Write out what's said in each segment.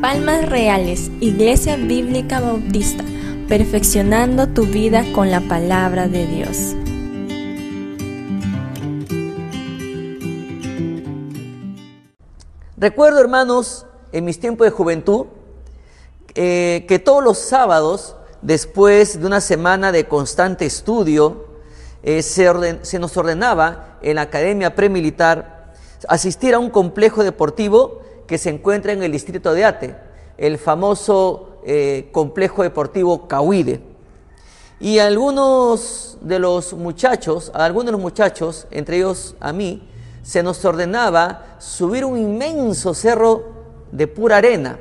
Palmas Reales, Iglesia Bíblica Bautista, perfeccionando tu vida con la palabra de Dios. Recuerdo, hermanos, en mis tiempos de juventud, eh, que todos los sábados, después de una semana de constante estudio, eh, se, nos ordenaba en la Academia Premilitar asistir a un complejo deportivo que se encuentra en el distrito de Ate, el famoso eh, complejo deportivo Cahuide. Y algunos de los muchachos, algunos de los muchachos, entre ellos a mí, se nos ordenaba subir un inmenso cerro de pura arena,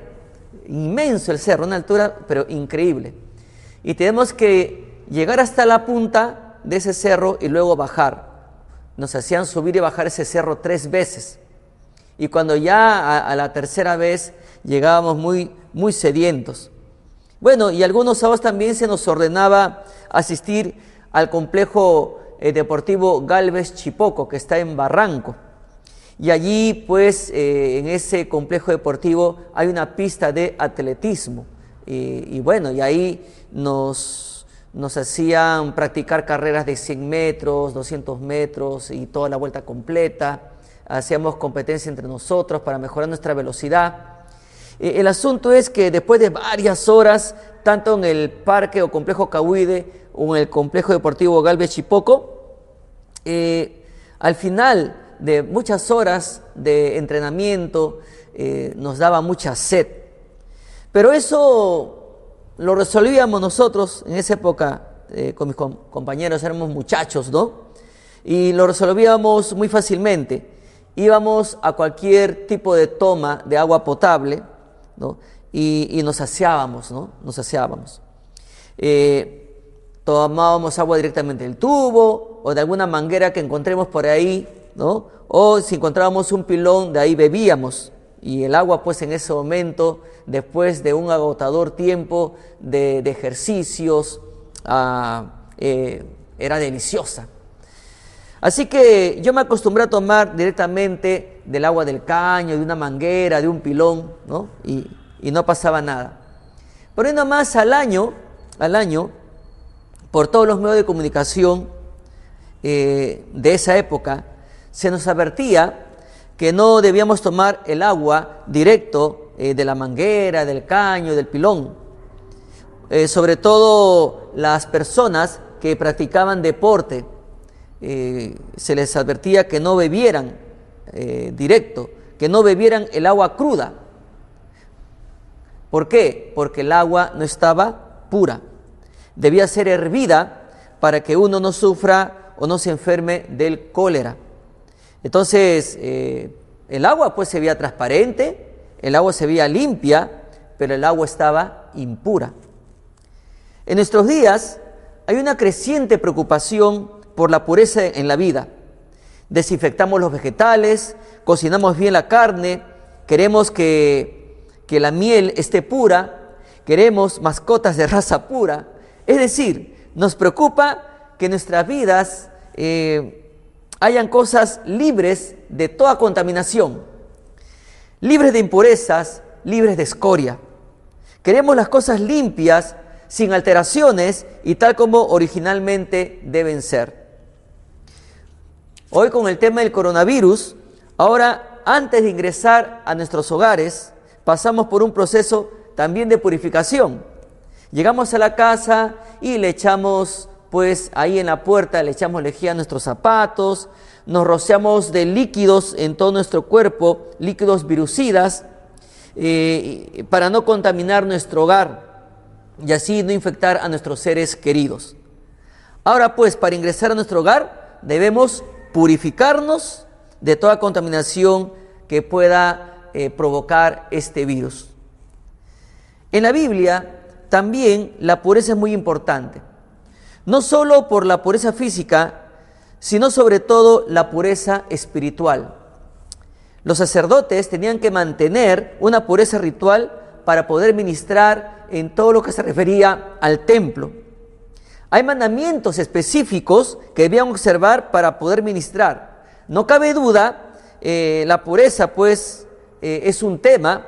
inmenso el cerro, una altura pero increíble. Y tenemos que llegar hasta la punta de ese cerro y luego bajar. Nos hacían subir y bajar ese cerro tres veces. Y cuando ya a, la tercera vez llegábamos muy, muy sedientos. Bueno, y algunos sábados también se nos ordenaba asistir al complejo eh, deportivo Galvez Chipoco, que está en Barranco. Y allí, pues, eh, en ese complejo deportivo hay una pista de atletismo. Y, y bueno, y ahí nos, nos hacían practicar carreras de 100 metros, 200 metros y toda la vuelta completa. Hacíamos competencia entre nosotros para mejorar nuestra velocidad. Eh, el asunto es que después de varias horas, tanto en el parque o complejo Cahuide o en el complejo deportivo Galvez Chipoco, eh, al final de muchas horas de entrenamiento eh, nos daba mucha sed. Pero eso lo resolvíamos nosotros en esa época eh, con mis com compañeros, éramos muchachos, ¿no? Y lo resolvíamos muy fácilmente. Íbamos a cualquier tipo de toma de agua potable, ¿no? Y, y nos saciábamos, ¿no? Nos saciábamos. Eh, tomábamos agua directamente del tubo o de alguna manguera que encontremos por ahí, ¿no? O si encontrábamos un pilón, de ahí bebíamos. Y el agua, pues en ese momento, después de un agotador tiempo de, ejercicios, ah, eh, era deliciosa. Así que yo me acostumbré a tomar directamente del agua del caño, de una manguera, de un pilón, ¿no? Y, y no pasaba nada. Pero ahí nomás al año, al año, por todos los medios de comunicación eh, de esa época, se nos advertía que no debíamos tomar el agua directo eh, de la manguera, del caño, del pilón. Eh, sobre todo las personas que practicaban deporte, eh, se les advertía que no bebieran directo, que no bebieran el agua cruda. ¿Por qué? Porque el agua no estaba pura. Debía ser hervida para que uno no sufra o no se enferme del cólera. Entonces, eh, el agua pues se veía transparente, el agua se veía limpia, pero el agua estaba impura. En nuestros días hay una creciente preocupación por la pureza en la vida. Desinfectamos los vegetales, cocinamos bien la carne, queremos que, que la miel esté pura, queremos mascotas de raza pura. Es decir, nos preocupa que nuestras vidas eh, hayan cosas libres de toda contaminación, libres de impurezas, libres de escoria. Queremos las cosas limpias, sin alteraciones y tal como originalmente deben ser. Hoy con el tema del coronavirus, ahora antes de ingresar a nuestros hogares, pasamos por un proceso también de purificación. Llegamos a la casa y le echamos, pues ahí en la puerta, le echamos lejía a nuestros zapatos, nos rociamos de líquidos en todo nuestro cuerpo, líquidos virucidas, eh, para no contaminar nuestro hogar y así no infectar a nuestros seres queridos. Ahora pues, para ingresar a nuestro hogar, debemos purificarnos de toda contaminación que pueda eh, provocar este virus. En la Biblia también la pureza es muy importante, no solo por la pureza física, sino sobre todo la pureza espiritual. Los sacerdotes tenían que mantener una pureza ritual para poder ministrar en todo lo que se refería al templo. Hay mandamientos específicos que debían observar para poder ministrar. No cabe duda eh, la pureza pues eh, es un tema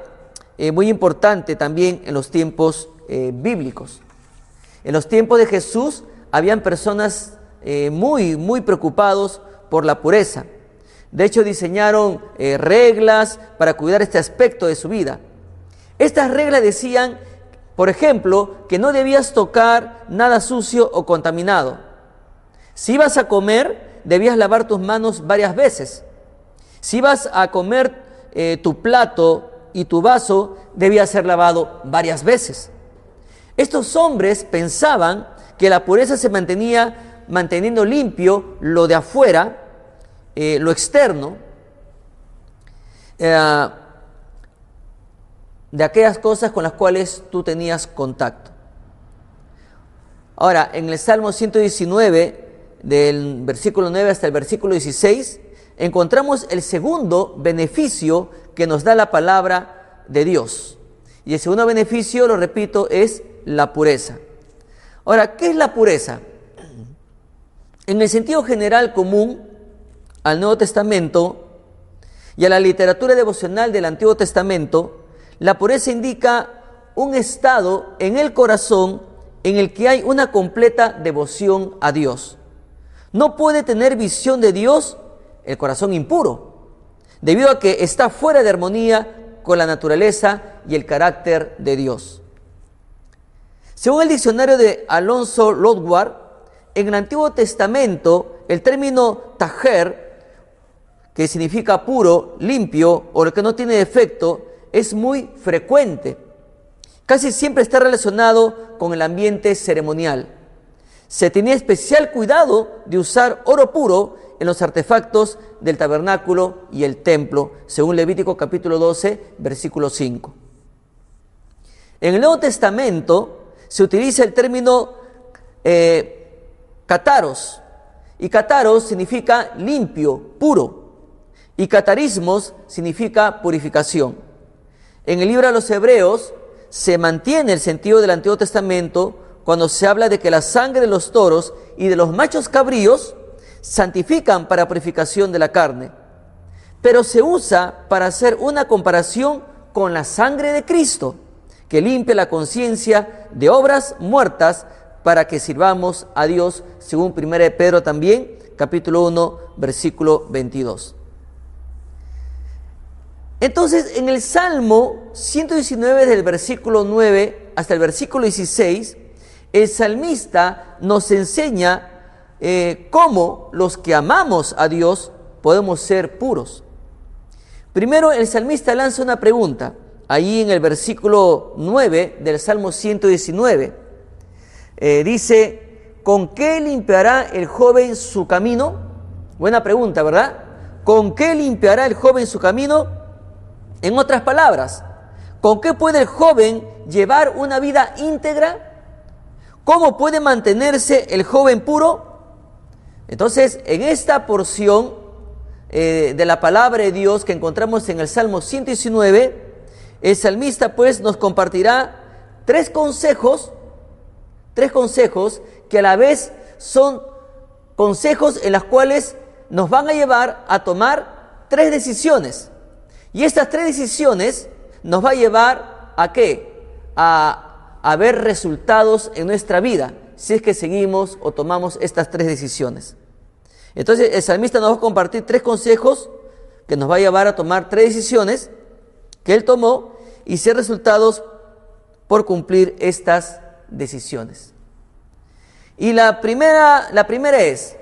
eh, muy importante también en los tiempos bíblicos. En los tiempos de Jesús habían personas muy, muy preocupados por la pureza. De hecho, diseñaron reglas para cuidar este aspecto de su vida. Estas reglas decían, por ejemplo, que no debías tocar nada sucio o contaminado. Si ibas a comer, debías lavar tus manos varias veces. Si vas a comer eh, tu plato y tu vaso, debía ser lavado varias veces. Estos hombres pensaban que la pureza se mantenía manteniendo limpio lo de afuera, eh, lo externo, eh, de aquellas cosas con las cuales tú tenías contacto. Ahora, en el Salmo 119, del versículo 9 hasta el versículo 16, encontramos el segundo beneficio que nos da la palabra de Dios. Y el segundo beneficio, lo repito, es la pureza. Ahora, ¿qué es la pureza? En el sentido general común al Nuevo Testamento y a la literatura devocional del Antiguo Testamento, la pureza indica un estado en el corazón en el que hay una completa devoción a Dios. No puede tener visión de Dios el corazón impuro, debido a que está fuera de armonía con la naturaleza y el carácter de Dios. Según el diccionario de Alonso Lodward, en el Antiguo Testamento el término tajer, que significa puro, limpio o el que no tiene defecto, es muy frecuente. Casi siempre está relacionado con el ambiente ceremonial. Se tenía especial cuidado de usar oro puro en los artefactos del tabernáculo y el templo, según Levítico capítulo 12, versículo 5. En el Nuevo Testamento se utiliza el término eh, cataros, y cataros significa limpio, puro, y catarismos significa purificación. En el libro de los Hebreos se mantiene el sentido del Antiguo Testamento cuando se habla de que la sangre de los toros y de los machos cabríos santifican para purificación de la carne, pero se usa para hacer una comparación con la sangre de Cristo, que limpia la conciencia de obras muertas para que sirvamos a Dios, según 1 Pedro también, capítulo 1, versículo 22. Entonces, en el Salmo 119 del versículo 9 hasta el versículo 16, el salmista nos enseña eh, cómo los que amamos a Dios podemos ser puros. Primero el salmista lanza una pregunta, ahí en el versículo 9 del Salmo 119. Eh, dice, ¿con qué limpiará el joven su camino? Buena pregunta, ¿verdad? ¿Con qué limpiará el joven su camino? En otras palabras, ¿con qué puede el joven llevar una vida íntegra? ¿Cómo puede mantenerse el joven puro? Entonces, en esta porción eh, de la palabra de Dios que encontramos en el Salmo 119, el salmista pues nos compartirá tres consejos, tres consejos que a la vez son consejos en los cuales nos van a llevar a tomar tres decisiones. Y estas tres decisiones nos va a llevar a qué? A a ver resultados en nuestra vida si es que seguimos o tomamos estas tres decisiones. Entonces el salmista nos va a compartir tres consejos que nos va a llevar a tomar tres decisiones que él tomó y ser resultados por cumplir estas decisiones. Y la primera, la primera es,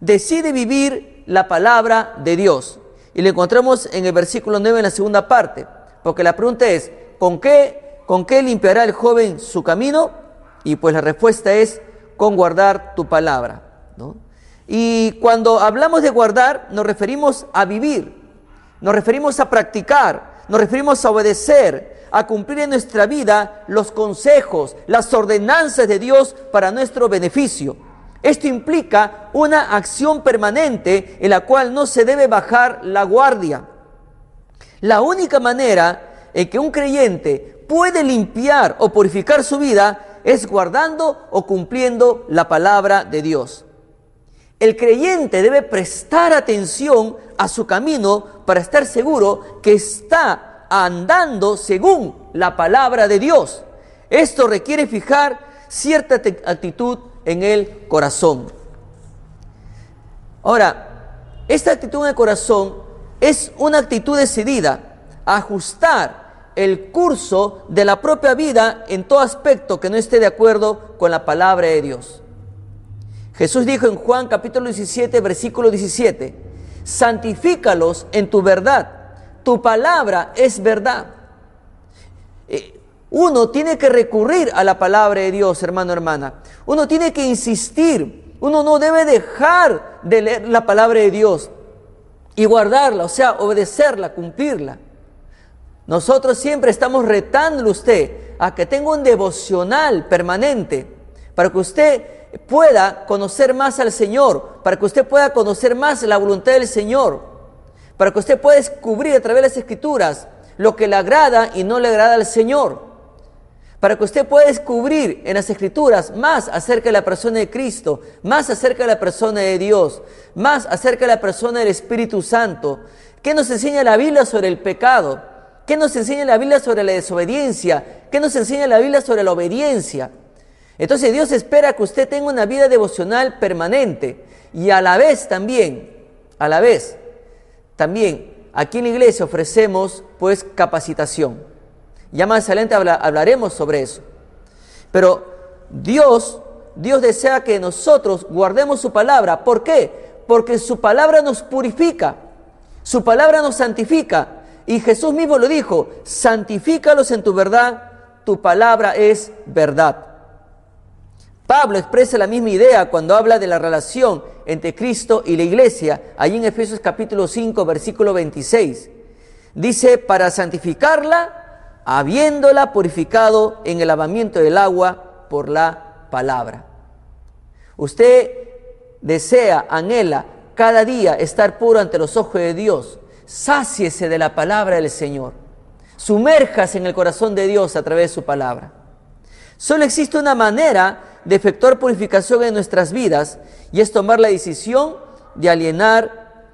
decide vivir la palabra de Dios. Y lo encontramos en el versículo 9 en la segunda parte, porque la pregunta es, ¿con qué ¿Con qué limpiará el joven su camino? Y pues la respuesta es con guardar tu palabra. Y cuando hablamos de guardar, nos referimos a vivir, nos referimos a practicar, nos referimos a obedecer, a cumplir en nuestra vida los consejos, las ordenanzas de Dios para nuestro beneficio. Esto implica una acción permanente en la cual no se debe bajar la guardia. La única manera en que un creyente puede limpiar o purificar su vida es guardando o cumpliendo la palabra de Dios. El creyente debe prestar atención a su camino para estar seguro que está andando según la palabra de Dios. Esto requiere fijar cierta actitud en el corazón. Ahora, esta actitud en el corazón es una actitud decidida a ajustar el curso de la propia vida en todo aspecto que no esté de acuerdo con la palabra de Dios. Jesús dijo en Juan capítulo 17, versículo 17, santifícalos en tu verdad, tu palabra es verdad. Eh, uno tiene que recurrir a la palabra de Dios, hermano, hermana. Uno tiene que insistir. Uno no debe dejar de leer la palabra de Dios y guardarla, o sea, obedecerla, cumplirla. Nosotros siempre estamos retándole a usted a que tenga un devocional permanente para que usted pueda conocer más al Señor, para que usted pueda conocer más la voluntad del Señor, para que usted pueda descubrir a través de las escrituras lo que le agrada y no le agrada al Señor para que usted pueda descubrir en las escrituras más acerca de la persona de Cristo, más acerca de la persona de Dios, más acerca de la persona del Espíritu Santo. ¿Qué nos enseña la Biblia sobre el pecado? ¿Qué nos enseña la Biblia sobre la desobediencia? ¿Qué nos enseña la Biblia sobre la obediencia? Entonces Dios espera que usted tenga una vida devocional permanente y a la vez también, a la vez, también aquí en la iglesia ofrecemos pues capacitación. Ya más adelante hablaremos sobre eso. Pero Dios, Dios desea que nosotros guardemos su palabra. ¿Por qué? Porque su palabra nos purifica, su palabra nos santifica. Y Jesús mismo lo dijo, santifícalos en tu verdad, tu palabra es verdad. Pablo expresa la misma idea cuando habla de la relación entre Cristo y la iglesia, allí en Efesios capítulo 5, versículo 26. Dice, para santificarla habiéndola purificado en el lavamiento del agua por la palabra. Usted desea, anhela cada día estar puro ante los ojos de Dios. Sáciese de la palabra del Señor. Sumérjase en el corazón de Dios a través de su palabra. Solo existe una manera de efectuar purificación en nuestras vidas y es tomar la decisión de alienar,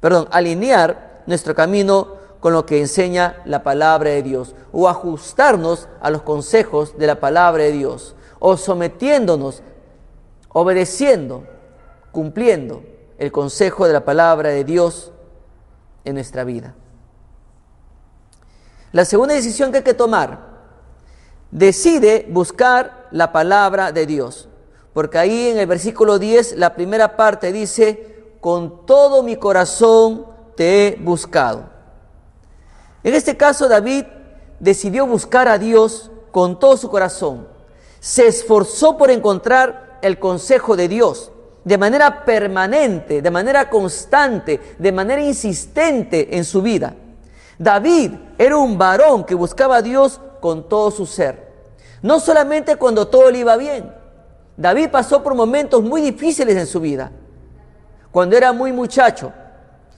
perdón, alinear nuestro camino con lo que enseña la palabra de Dios, o ajustarnos a los consejos de la palabra de Dios, o sometiéndonos, obedeciendo, cumpliendo el consejo de la palabra de Dios en nuestra vida. La segunda decisión que hay que tomar, decide buscar la palabra de Dios, porque ahí en el versículo 10, la primera parte dice, con todo mi corazón te he buscado. En este caso David decidió buscar a Dios con todo su corazón. Se esforzó por encontrar el consejo de Dios de manera permanente, de manera constante, de manera insistente en su vida. David era un varón que buscaba a Dios con todo su ser. No solamente cuando todo le iba bien. David pasó por momentos muy difíciles en su vida. Cuando era muy muchacho,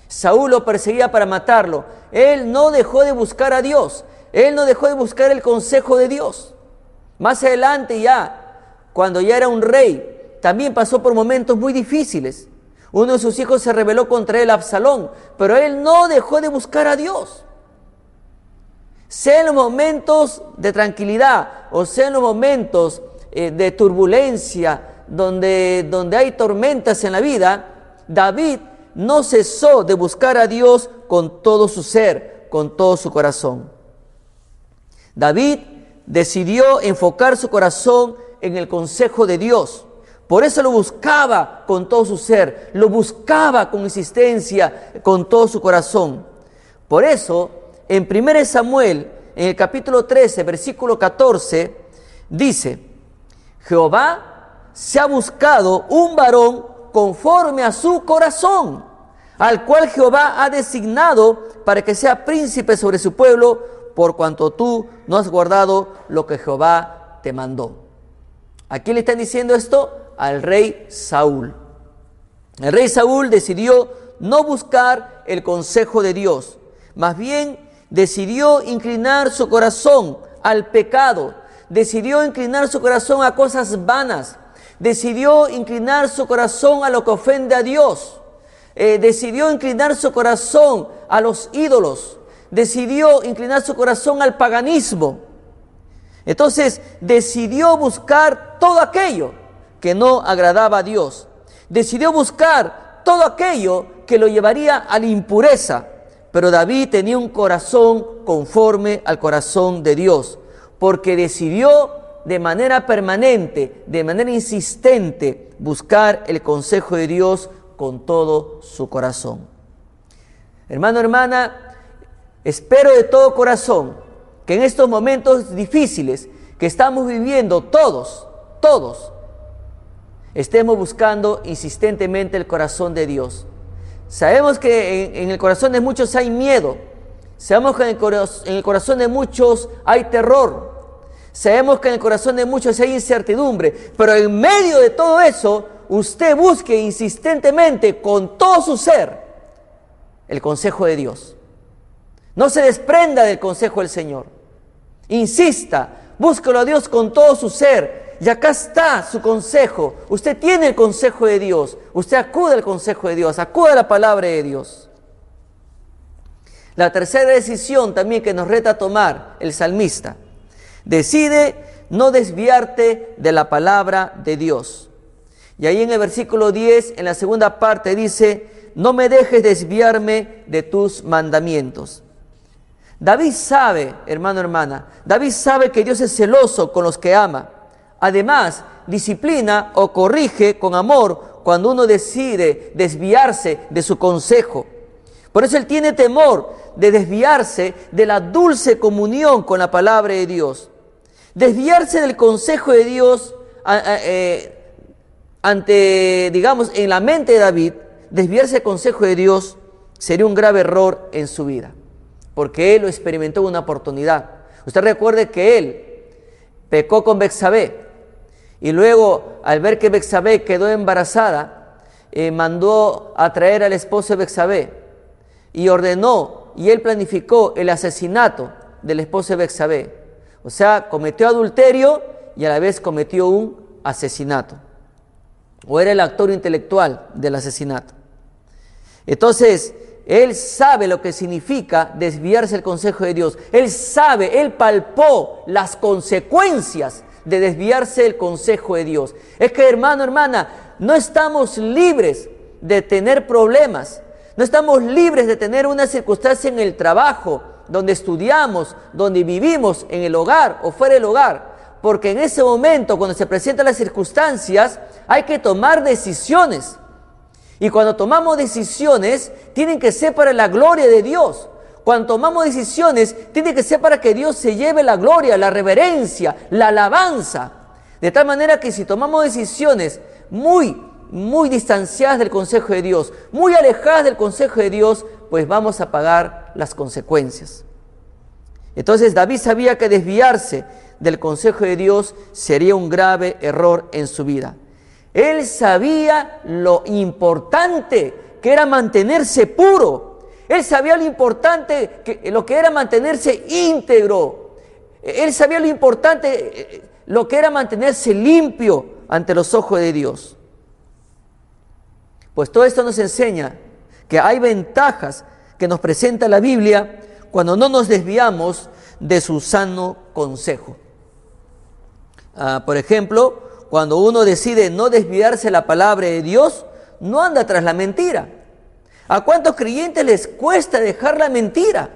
Saúl lo perseguía para matarlo. Él no dejó de buscar a Dios. Él no dejó de buscar el consejo de Dios. Más adelante ya, cuando ya era un rey, también pasó por momentos muy difíciles. Uno de sus hijos se rebeló contra él, Absalón, pero él no dejó de buscar a Dios. Sea en los momentos de tranquilidad o sea en los momentos eh, de turbulencia, donde, donde hay tormentas en la vida, David no cesó de buscar a Dios con todo su ser, con todo su corazón. David decidió enfocar su corazón en el consejo de Dios. Por eso lo buscaba con todo su ser, lo buscaba con insistencia, con todo su corazón. Por eso, en 1 Samuel, en el capítulo 13, versículo 14, dice, Jehová se ha buscado un varón conforme a su corazón, al cual Jehová ha designado para que sea príncipe sobre su pueblo, por cuanto tú no has guardado lo que Jehová te mandó. ¿A quién le están diciendo esto? Al rey Saúl. El rey Saúl decidió no buscar el consejo de Dios, más bien decidió inclinar su corazón al pecado, decidió inclinar su corazón a cosas vanas, decidió inclinar su corazón a lo que ofende a Dios, eh, decidió inclinar su corazón a los ídolos, decidió inclinar su corazón al paganismo. Entonces decidió buscar todo aquello que no agradaba a Dios. Decidió buscar todo aquello que lo llevaría a la impureza. Pero David tenía un corazón conforme al corazón de Dios, porque decidió de manera permanente, de manera insistente, buscar el consejo de Dios con todo su corazón. Hermano, hermana, espero de todo corazón que en estos momentos difíciles que estamos viviendo todos, todos, estemos buscando insistentemente el corazón de Dios. Sabemos que en, el corazón de muchos hay miedo, sabemos que en el corazón de muchos hay terror, Sabemos que en el corazón de muchos hay incertidumbre, pero en medio de todo eso, usted busque insistentemente con todo su ser el consejo de Dios. No se desprenda del consejo del Señor. Insista, búsquelo a Dios con todo su ser. Y acá está su consejo. Usted tiene el consejo de Dios. Usted acude al consejo de Dios, acude a la palabra de Dios. La tercera decisión también que nos reta a tomar el salmista Decide no desviarte de la palabra de Dios. Y ahí en el versículo 10, en la segunda parte, dice, no me dejes desviarme de tus mandamientos. David sabe, hermano, hermana, David sabe que Dios es celoso con los que ama. Además, disciplina o corrige con amor cuando uno decide desviarse de su consejo. Por eso él tiene temor de desviarse de la dulce comunión con la palabra de Dios. Desviarse del consejo de Dios eh, ante, digamos, en la mente de David, desviarse del consejo de Dios sería un grave error en su vida, porque él lo experimentó en una oportunidad. Usted recuerde que él pecó con Bexabé y luego, al ver que Bexabé quedó embarazada, eh, mandó a traer al esposo de Bexabé y ordenó y él planificó el asesinato del esposo de Bexabé. O sea, cometió adulterio y a la vez cometió un asesinato. O era el actor intelectual del asesinato. Entonces, él sabe lo que significa desviarse del consejo de Dios. Él sabe, él palpó las consecuencias de desviarse del consejo de Dios. Es que hermano, hermana, no estamos libres de tener problemas. No estamos libres de tener una circunstancia en el trabajo, donde estudiamos, donde vivimos, en el hogar o fuera del hogar. Porque en ese momento, cuando se presentan las circunstancias, hay que tomar decisiones. Y cuando tomamos decisiones, tienen que ser para la gloria de Dios. Cuando tomamos decisiones, tiene que ser para que Dios se lleve la gloria, la reverencia, la alabanza. De tal manera que si tomamos decisiones muy, muy distanciadas del consejo de Dios, muy alejadas del consejo de Dios, pues vamos a pagar las consecuencias. Entonces David sabía que desviarse del consejo de Dios sería un grave error en su vida. Él sabía lo importante que era mantenerse puro. Él sabía lo importante que lo que era mantenerse íntegro. Él sabía lo importante lo que era mantenerse limpio ante los ojos de Dios. Pues todo esto nos enseña que hay ventajas que nos presenta la Biblia cuando no nos desviamos de su sano consejo. Ah, por ejemplo, cuando uno decide no desviarse de la palabra de Dios, no anda tras la mentira. ¿A cuántos creyentes les cuesta dejar la mentira?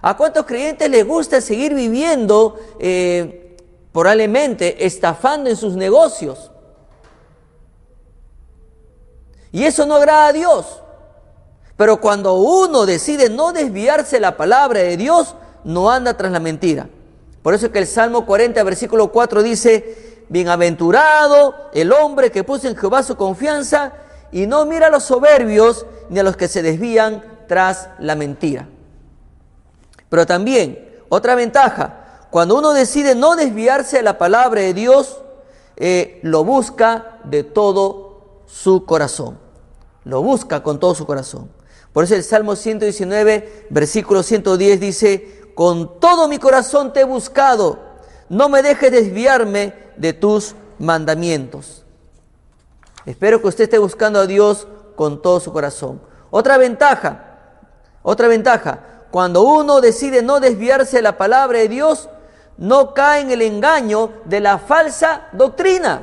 ¿A cuántos creyentes les gusta seguir viviendo eh, probablemente estafando en sus negocios? Y eso no agrada a Dios. Pero cuando uno decide no desviarse la palabra de Dios, no anda tras la mentira. Por eso es que el Salmo 40, versículo 4 dice, bienaventurado el hombre que puso en Jehová su confianza y no mira a los soberbios ni a los que se desvían tras la mentira. Pero también, otra ventaja, cuando uno decide no desviarse de la palabra de Dios, eh, lo busca de todo su corazón. Lo busca con todo su corazón. Por eso el Salmo 119, versículo 110 dice, con todo mi corazón te he buscado, no me dejes desviarme de tus mandamientos. Espero que usted esté buscando a Dios con todo su corazón. Otra ventaja, otra ventaja, cuando uno decide no desviarse de la palabra de Dios, no cae en el engaño de la falsa doctrina.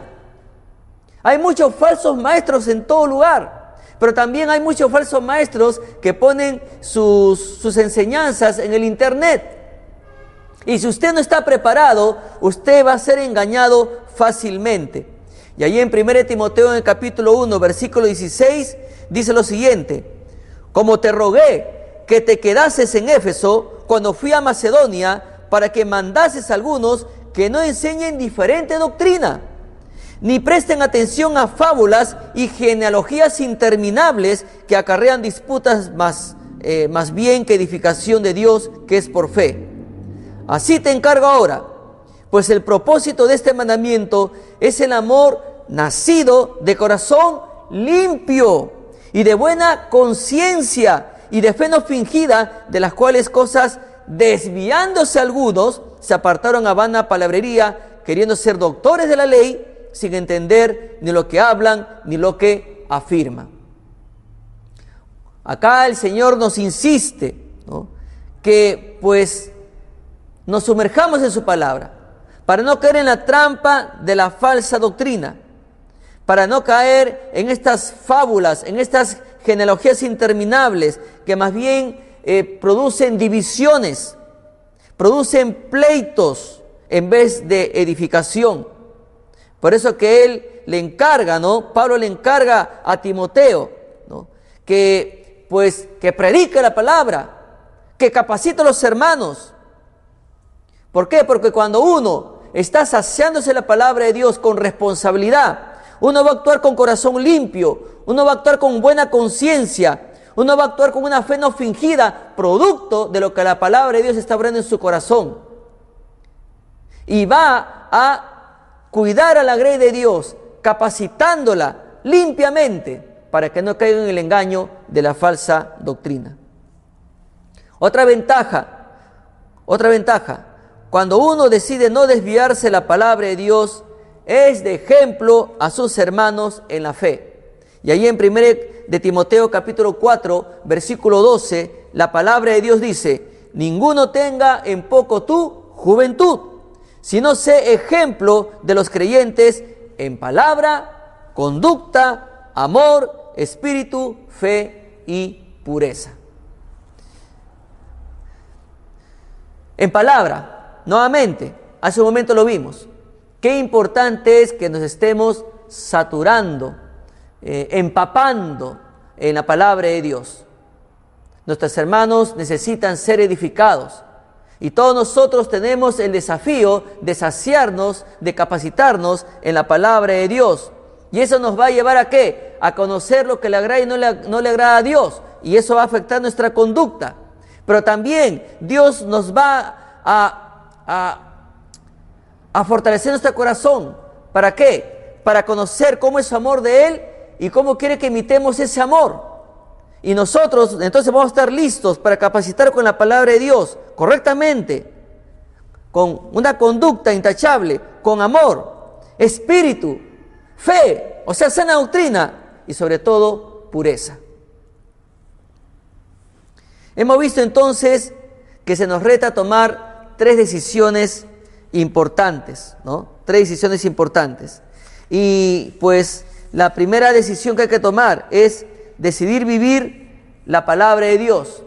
Hay muchos falsos maestros en todo lugar, pero también hay muchos falsos maestros que ponen sus, sus enseñanzas en el Internet. Y si usted no está preparado, usted va a ser engañado fácilmente. Y ahí en 1 Timoteo en el capítulo 1, versículo 16, dice lo siguiente, como te rogué que te quedases en Éfeso cuando fui a Macedonia para que mandases a algunos que no enseñen diferente doctrina, ni presten atención a fábulas y genealogías interminables que acarrean disputas más, eh, más bien que edificación de Dios que es por fe. Así te encargo ahora, pues el propósito de este mandamiento es el amor nacido de corazón limpio y de buena conciencia y de fe no fingida, de las cuales cosas desviándose algunos se apartaron a vana palabrería, queriendo ser doctores de la ley, sin entender ni lo que hablan ni lo que afirman. Acá el Señor nos insiste que pues nos sumerjamos en su palabra, para no caer en la trampa de la falsa doctrina para no caer en estas fábulas, en estas genealogías interminables que más bien eh, producen divisiones, producen pleitos en vez de edificación. Por eso que él le encarga, ¿no? Pablo le encarga a Timoteo, ¿no? Que pues que predique la palabra, que capacite a los hermanos. ¿Por qué? Porque cuando uno está saciándose la palabra de Dios con responsabilidad, uno va a actuar con corazón limpio, uno va a actuar con buena conciencia, uno va a actuar con una fe no fingida, producto de lo que la palabra de Dios está abriendo en su corazón. Y va a cuidar a la grey de Dios, capacitándola limpiamente para que no caiga en el engaño de la falsa doctrina. Otra ventaja, otra ventaja, cuando uno decide no desviarse de la palabra de Dios, es de ejemplo a sus hermanos en la fe. Y ahí en 1 de Timoteo capítulo 4, versículo 12, la palabra de Dios dice, ninguno tenga en poco tu juventud, sino sé ejemplo de los creyentes en palabra, conducta, amor, espíritu, fe y pureza. En palabra, nuevamente, hace un momento lo vimos, Qué importante es que nos estemos saturando, eh, empapando en la palabra de Dios. Nuestros hermanos necesitan ser edificados y todos nosotros tenemos el desafío de saciarnos, de capacitarnos en la palabra de Dios. Y eso nos va a llevar a qué? A conocer lo que le agrada y no le, no le agrada a Dios. Y eso va a afectar nuestra conducta. Pero también Dios nos va a, a a fortalecer nuestro corazón. ¿Para qué? Para conocer cómo es su amor de Él y cómo quiere que imitemos ese amor. Y nosotros entonces vamos a estar listos para capacitar con la palabra de Dios correctamente, con una conducta intachable, con amor, espíritu, fe, o sea, sana doctrina y sobre todo pureza. Hemos visto entonces que se nos reta tomar tres decisiones importantes, ¿no? Tres decisiones importantes. Y pues la primera decisión que hay que tomar es decidir vivir la palabra de Dios.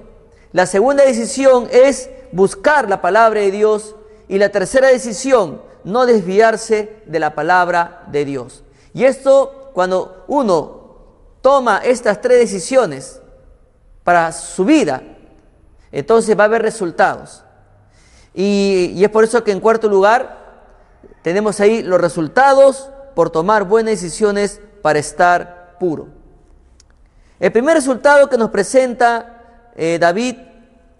La segunda decisión es buscar la palabra de Dios. Y la tercera decisión, no desviarse de la palabra de Dios. Y esto, cuando uno toma estas tres decisiones para su vida, entonces va a haber resultados. Y, es por eso que en cuarto lugar tenemos ahí los resultados por tomar buenas decisiones para estar puro. El primer resultado que nos presenta eh, David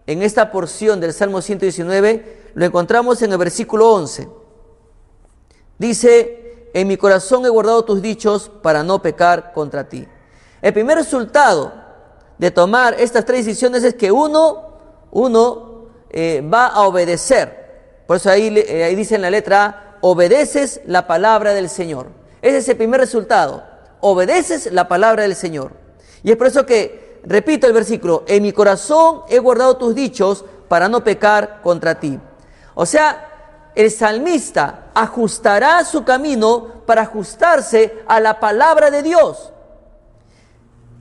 en esta porción del Salmo 119 lo encontramos en el versículo 11. Dice, en mi corazón he guardado tus dichos para no pecar contra ti. El primer resultado de tomar estas tres decisiones es que uno, uno eh, va a obedecer. Por eso ahí, eh, ahí dice en la letra A, obedeces la palabra del Señor. Ese es el primer resultado. obedeces la palabra del Señor. Y es por eso que, repito el versículo, en mi corazón he guardado tus dichos para no pecar contra ti. O sea, el salmista ajustará su camino para ajustarse a la palabra de Dios.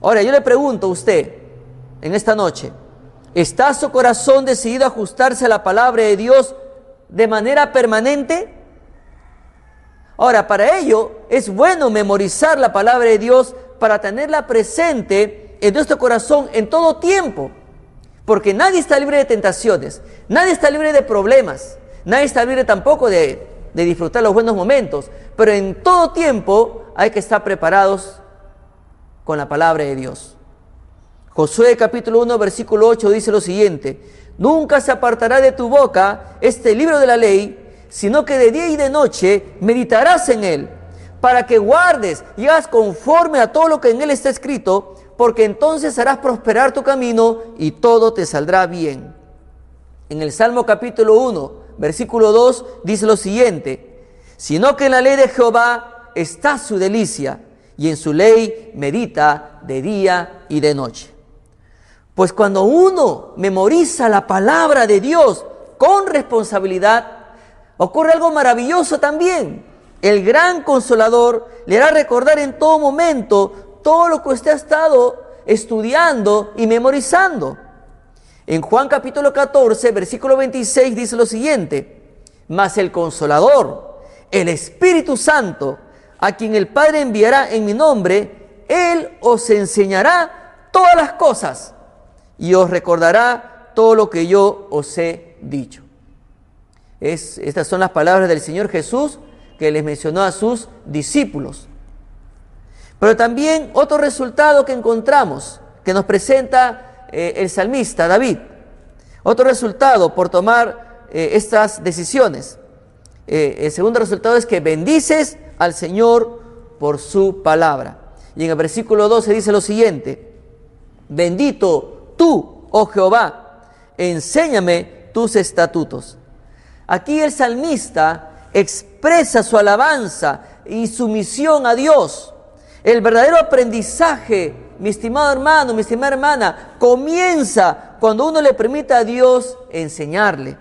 Ahora, yo le pregunto a usted en esta noche, ¿está su corazón decidido a ajustarse a la palabra de Dios de manera permanente? Ahora, para ello es bueno memorizar la palabra de Dios para tenerla presente en nuestro corazón en todo tiempo. Porque nadie está libre de tentaciones, nadie está libre de problemas, nadie está libre tampoco de, de disfrutar los buenos momentos. Pero en todo tiempo hay que estar preparados con la palabra de Dios. Josué capítulo 1 versículo 8 dice lo siguiente, nunca se apartará de tu boca este libro de la ley, sino que de día y de noche meditarás en él para que guardes y hagas conforme a todo lo que en él está escrito, porque entonces harás prosperar tu camino y todo te saldrá bien. En el Salmo capítulo 1, versículo 2, dice lo siguiente, sino que en la ley de Jehová está su delicia, y en su ley medita de día y de noche. Pues cuando uno memoriza la palabra de Dios con responsabilidad, ocurre algo maravilloso también el gran consolador le hará recordar en todo momento todo lo que usted ha estado estudiando y memorizando. En Juan capítulo 14, versículo 26 dice lo siguiente, mas el consolador, el Espíritu Santo, a quien el Padre enviará en mi nombre, Él os enseñará todas las cosas y os recordará todo lo que yo os he dicho. Es, estas son las palabras del Señor Jesús que les mencionó a sus discípulos. Pero también otro resultado que encontramos, que nos presenta eh, el salmista David. Otro resultado por tomar eh, estas decisiones. Eh, el segundo resultado es que bendices al Señor por su palabra. Y en el versículo 12 dice lo siguiente, bendito tú, oh Jehová, enséñame tus estatutos. Aquí el salmista expresa su alabanza y su misión a Dios. El verdadero aprendizaje, mi estimado hermano, mi estimada hermana, comienza cuando uno le permite a Dios enseñarle.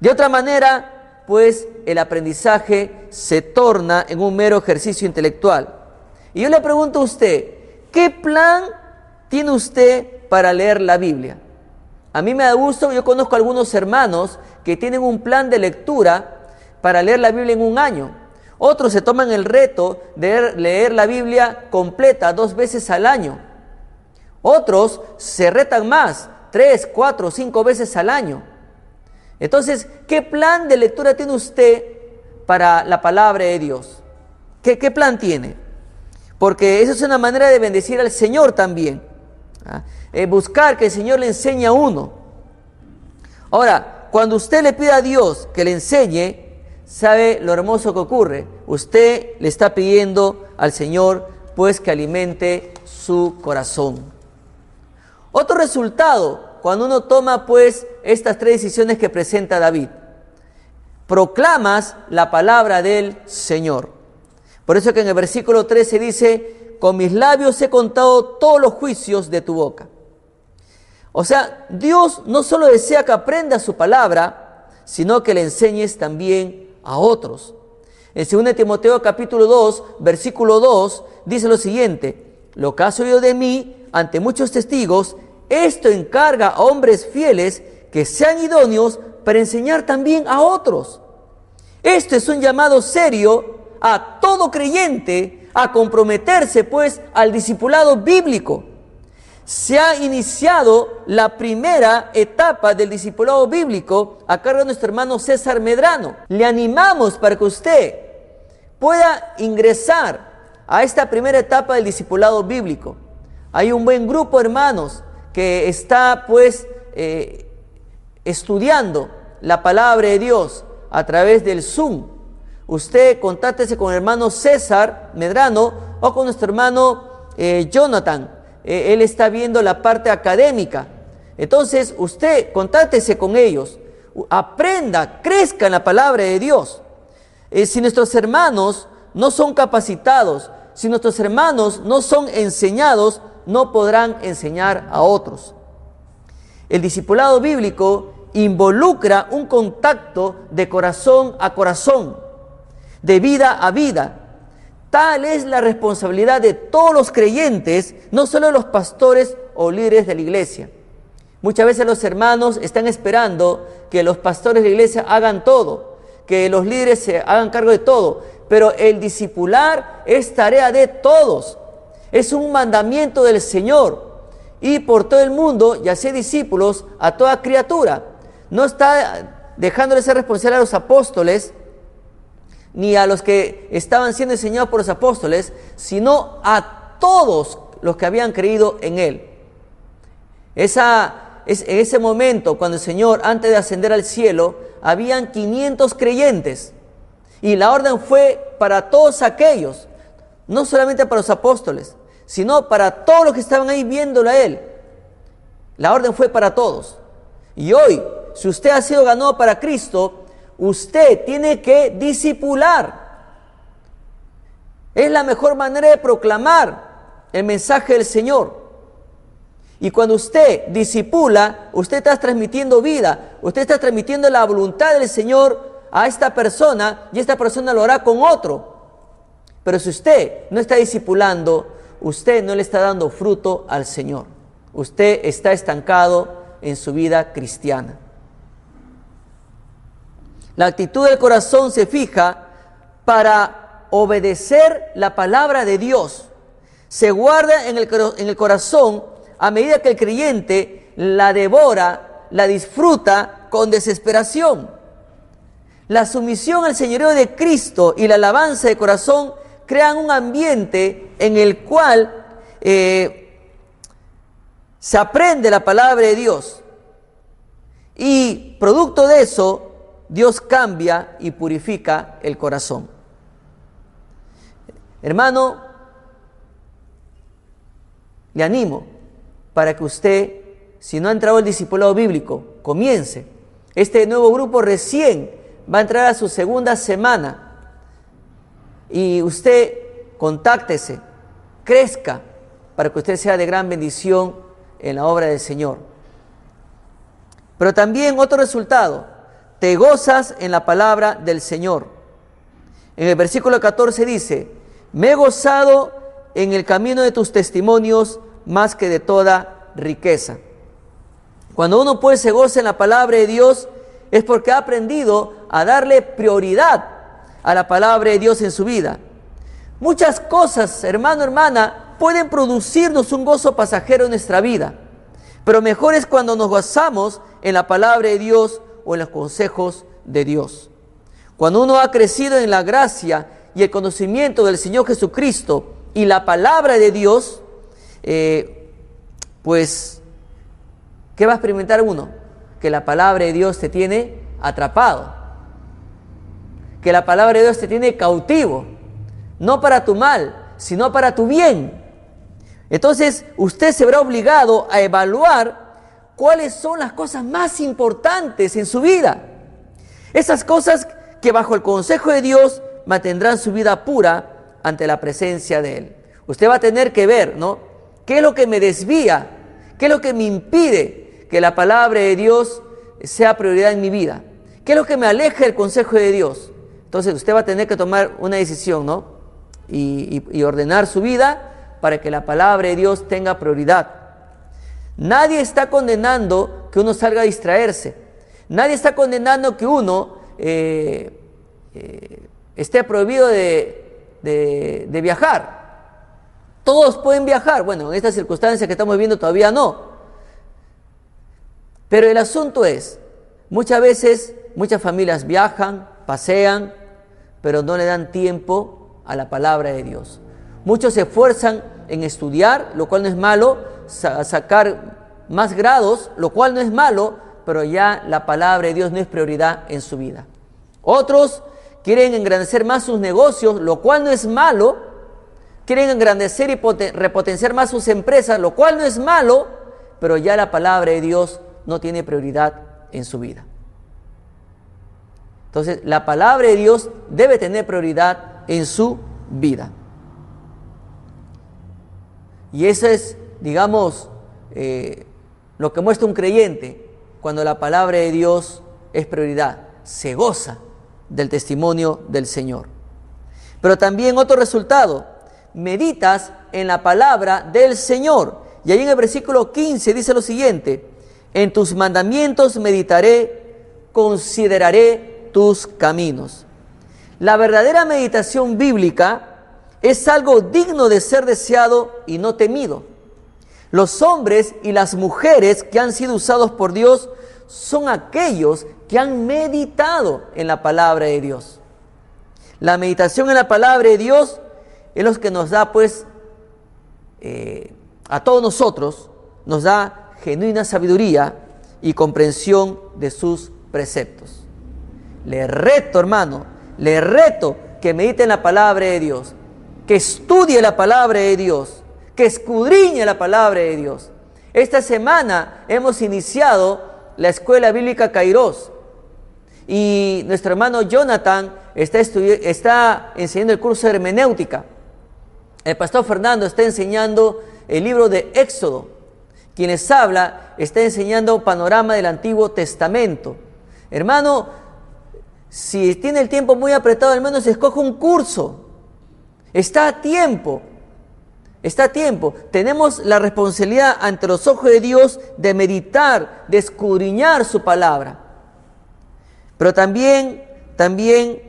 De otra manera, pues el aprendizaje se torna en un mero ejercicio intelectual. Y yo le pregunto a usted, ¿qué plan tiene usted para leer la Biblia? A mí me da gusto, yo conozco algunos hermanos que tienen un plan de lectura para leer la Biblia en un año. Otros se toman el reto de leer la Biblia completa dos veces al año. Otros se retan más, tres, cuatro, cinco veces al año. Entonces, ¿qué plan de lectura tiene usted para la palabra de Dios? ¿Qué, plan tiene? Porque eso es una manera de bendecir al Señor también. ¿ah? Eh, buscar que el Señor le enseñe a uno. Ahora, cuando usted le pide a Dios que le enseñe, ¿Sabe lo hermoso que ocurre? Usted le está pidiendo al Señor pues que alimente su corazón. Otro resultado, cuando uno toma pues estas tres decisiones que presenta David, proclamas la palabra del Señor. Por eso que en el versículo 13 dice, con mis labios he contado todos los juicios de tu boca. O sea, Dios no solo desea que aprenda su palabra, sino que le enseñes también a otros. En 2 Timoteo capítulo 2, versículo 2, dice lo siguiente, lo que has oído de mí ante muchos testigos, esto encarga a hombres fieles que sean idóneos para enseñar también a otros. Esto es un llamado serio a todo creyente a comprometerse pues al discipulado bíblico se ha iniciado la primera etapa del discipulado bíblico a cargo de nuestro hermano César Medrano. Le animamos para que usted pueda ingresar a esta primera etapa del discipulado bíblico. Hay un buen grupo, hermanos, que está pues eh, estudiando la palabra de Dios a través del Zoom. Usted contáctese con el hermano César Medrano o con nuestro hermano eh, Jonathan eh, él está viendo la parte académica. Entonces, usted contáctese con ellos, aprenda, crezca en la palabra de Dios. Eh, si nuestros hermanos no son capacitados si nuestros hermanos no son enseñados, no podrán enseñar a otros. El discipulado bíblico involucra un contacto de corazón a corazón, de vida a vida. Tal es la responsabilidad de todos los creyentes, no solo los pastores o líderes de la iglesia. Muchas veces los hermanos están esperando que los pastores de la iglesia hagan todo, que los líderes se hagan cargo de todo, pero el discipular es tarea de todos. Es un mandamiento del Señor. Y por todo el mundo, y hacer discípulos a toda criatura. No está dejándole ser responsable a los apóstoles, ni a los que estaban siendo enseñados por los apóstoles, sino a todos los que habían creído en Él. Esa en ese momento, cuando el Señor, antes de ascender al cielo, habían 500 creyentes. Y la orden fue para todos aquellos, no solamente para los apóstoles, sino para todos los que estaban ahí viéndolo a Él. La orden fue para todos. Y hoy, si usted ha sido ganado para Cristo, usted tiene que disipular. Es la mejor manera de proclamar el mensaje del Señor. Y cuando usted disipula, usted está transmitiendo vida, usted está transmitiendo la voluntad del Señor a esta persona y esta persona lo hará con otro. Pero si usted no está disipulando, usted no le está dando fruto al Señor. Usted está estancado en su vida cristiana. La actitud del corazón se fija para obedecer la palabra de Dios. Se guarda en el, corazón a medida que el creyente la devora, la disfruta con desesperación. La sumisión al señorío de Cristo y la alabanza de corazón crean un ambiente en el cual eh, se aprende la palabra de Dios. Y producto de eso, Dios cambia y purifica el corazón. Hermano, le animo para que usted, si no ha entrado el discipulado bíblico, comience. Este nuevo grupo recién va a entrar a su segunda semana y usted contáctese, crezca, para que usted sea de gran bendición en la obra del Señor. Pero también otro resultado, te gozas en la palabra del Señor. En el versículo 14 dice, me he gozado en el camino de tus testimonios más que de toda riqueza. Cuando uno pues se goza en la palabra de Dios, es porque ha aprendido a darle prioridad a la palabra de Dios en su vida. Muchas cosas, hermano, hermana, pueden producirnos un gozo pasajero en nuestra vida, pero mejor es cuando nos gozamos en la palabra de Dios o en los consejos de Dios. Cuando uno ha crecido en la gracia y el conocimiento del Señor Jesucristo y la palabra de Dios, eh, pues, ¿qué va a experimentar uno? Que la palabra de Dios te tiene atrapado, que la palabra de Dios te tiene cautivo, no para tu mal, sino para tu bien. Entonces usted se verá obligado a evaluar cuáles son las cosas más importantes en su vida. Esas cosas que bajo el consejo de Dios mantendrán su vida pura ante la presencia de Él. Usted va a tener que ver, ¿no? ¿Qué es lo que me desvía? ¿Qué es lo que me impide que la palabra de Dios sea prioridad en mi vida? ¿Qué es lo que me aleja del consejo de Dios? Entonces usted va a tener que tomar una decisión, ¿no? Y, ordenar su vida para que la palabra de Dios tenga prioridad. Nadie está condenando que uno salga a distraerse. Nadie está condenando que uno eh, eh, esté prohibido de viajar. Todos pueden viajar. Bueno, en estas circunstancias que estamos viviendo todavía no. Pero el asunto es, muchas veces muchas familias viajan, pasean, pero no le dan tiempo a la palabra de Dios. Muchos se esfuerzan en estudiar, lo cual no es malo, sacar más grados, lo cual no es malo, pero ya la palabra de Dios no es prioridad en su vida. Otros quieren engrandecer más sus negocios, lo cual no es malo, quieren engrandecer y repotenciar más sus empresas, lo cual no es malo, pero ya la palabra de Dios no tiene prioridad en su vida. Entonces, la palabra de Dios debe tener prioridad en su vida. Y eso es, digamos, eh, lo que muestra un creyente cuando la palabra de Dios es prioridad. Se goza del testimonio del Señor. Pero también otro resultado, meditas en la palabra del Señor. Y ahí en el versículo 15 dice lo siguiente, en tus mandamientos meditaré, consideraré tus caminos. La verdadera meditación bíblica es algo digno de ser deseado y no temido. Los hombres y las mujeres que han sido usados por Dios son aquellos que han meditado en la palabra de Dios. La meditación en la palabra de Dios es lo que nos da, pues, eh, a todos nosotros, nos da genuina sabiduría y comprensión de sus preceptos. Le reto, hermano, le reto que medite en la palabra de Dios, que estudie la palabra de Dios, que escudriñe la palabra de Dios. Esta semana hemos iniciado la escuela bíblica Kairos y nuestro hermano Jonathan está, está enseñando el curso de hermenéutica. El pastor Fernando está enseñando el libro de Éxodo. Quienes habla está enseñando panorama del Antiguo Testamento. Hermano, si tiene el tiempo muy apretado, al menos escoge un curso Está a tiempo. Está a tiempo. Tenemos la responsabilidad ante los ojos de Dios de meditar, de escudriñar su palabra. Pero también, también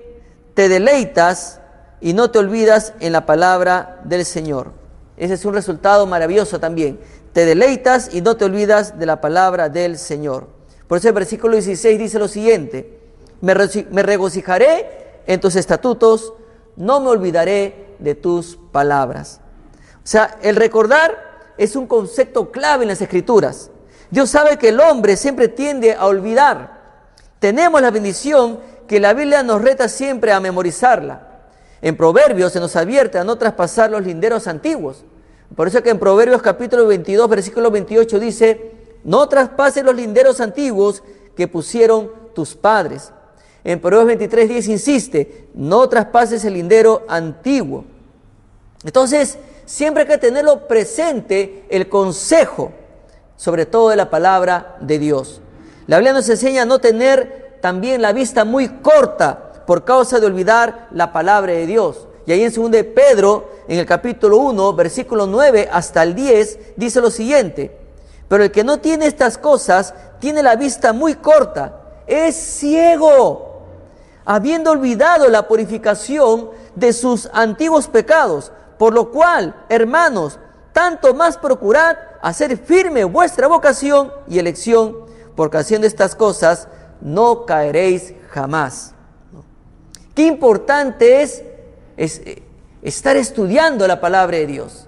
te deleitas y no te olvidas en la palabra del Señor. Ese es un resultado maravilloso también. Te deleitas y no te olvidas de la palabra del Señor. Por eso el versículo 16 dice lo siguiente, me, me regocijaré en tus estatutos, no me olvidaré de tus palabras. O sea, el recordar es un concepto clave en las escrituras. Dios sabe que el hombre siempre tiende a olvidar. Tenemos la bendición que la Biblia nos reta siempre a memorizarla. En Proverbios se nos advierte a no traspasar los linderos antiguos. Por eso que en Proverbios capítulo 22, versículo 28 dice, no traspases los linderos antiguos que pusieron tus padres. En Proverbios 23, 10 insiste, no traspases el lindero antiguo. Entonces, siempre hay que tenerlo presente el consejo, sobre todo de la palabra de Dios. La Biblia nos enseña a no tener también la vista muy corta por causa de olvidar la palabra de Dios. Y ahí en 2 de Pedro, en el capítulo 1, versículo 9 hasta el 10, dice lo siguiente, pero el que no tiene estas cosas tiene la vista muy corta, es ciego habiendo olvidado la purificación de sus antiguos pecados. Por lo cual, hermanos, tanto más procurad hacer firme vuestra vocación y elección, porque haciendo estas cosas no caeréis jamás. Qué importante es, eh, estar estudiando la palabra de Dios.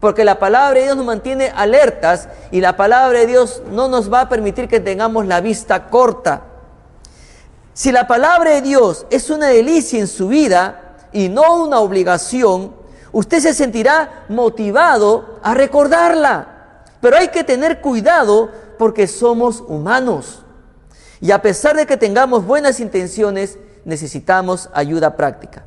Porque la palabra de Dios nos mantiene alertas y la palabra de Dios no nos va a permitir que tengamos la vista corta. Si la palabra de Dios es una delicia en su vida y no una obligación, usted se sentirá motivado a recordarla. Pero hay que tener cuidado porque somos humanos. Y a pesar de que tengamos buenas intenciones, necesitamos ayuda práctica.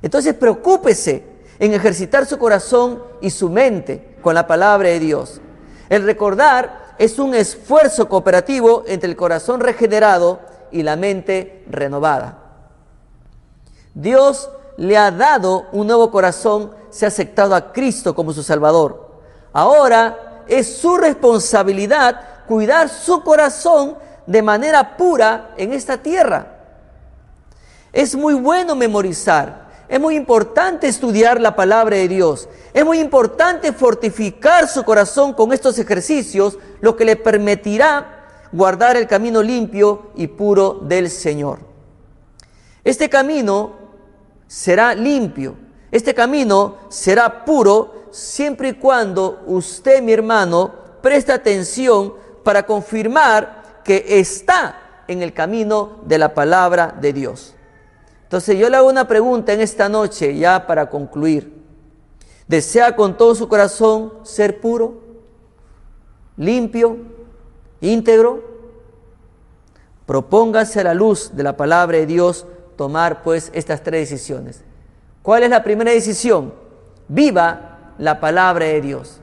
Entonces preocúpese en ejercitar su corazón y su mente con la palabra de Dios. El recordar es un esfuerzo cooperativo entre el corazón regenerado y la mente renovada. Dios le ha dado un nuevo corazón, se ha aceptado a Cristo como su Salvador. Ahora es su responsabilidad cuidar su corazón de manera pura en esta tierra. Es muy bueno memorizar, es muy importante estudiar la palabra de Dios, es muy importante fortificar su corazón con estos ejercicios, lo que le permitirá guardar el camino limpio y puro del Señor. Este camino será limpio, este camino será puro siempre y cuando usted, mi hermano, preste atención para confirmar que está en el camino de la palabra de Dios. Entonces yo le hago una pregunta en esta noche ya para concluir. ¿Desea con todo su corazón ser puro, limpio, íntegro, propóngase a la luz de la palabra de Dios tomar pues estas tres decisiones. ¿Cuál es la primera decisión? Viva la palabra de Dios.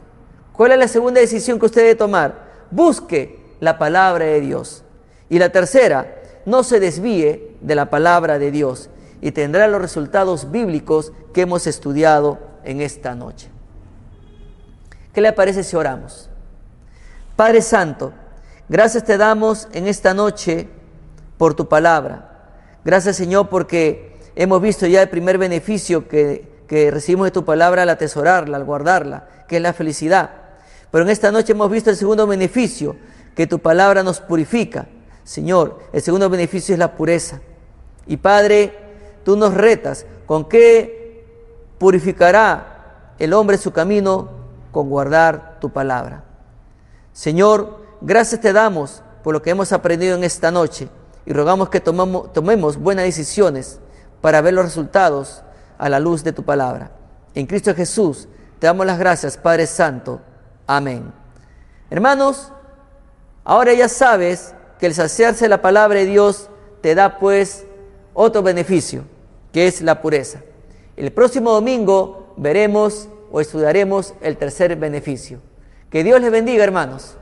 ¿Cuál es la segunda decisión que usted debe tomar? Busque la palabra de Dios. Y la tercera, no se desvíe de la palabra de Dios y tendrá los resultados bíblicos que hemos estudiado en esta noche. ¿Qué le parece si oramos? Padre Santo, gracias te damos en esta noche por tu palabra. Gracias Señor porque hemos visto ya el primer beneficio que, recibimos de tu palabra al atesorarla, al guardarla, que es la felicidad. Pero en esta noche hemos visto el segundo beneficio, que tu palabra nos purifica. Señor, el segundo beneficio es la pureza. Y Padre, tú nos retas con qué purificará el hombre su camino con guardar tu palabra. Señor, gracias te damos por lo que hemos aprendido en esta noche y rogamos que tomemos buenas decisiones para ver los resultados a la luz de tu palabra. En Cristo Jesús te damos las gracias, Padre Santo. Amén. Hermanos, ahora ya sabes que el saciarse de la palabra de Dios te da pues otro beneficio, que es la pureza. El próximo domingo veremos o estudiaremos el tercer beneficio. Que Dios les bendiga, hermanos.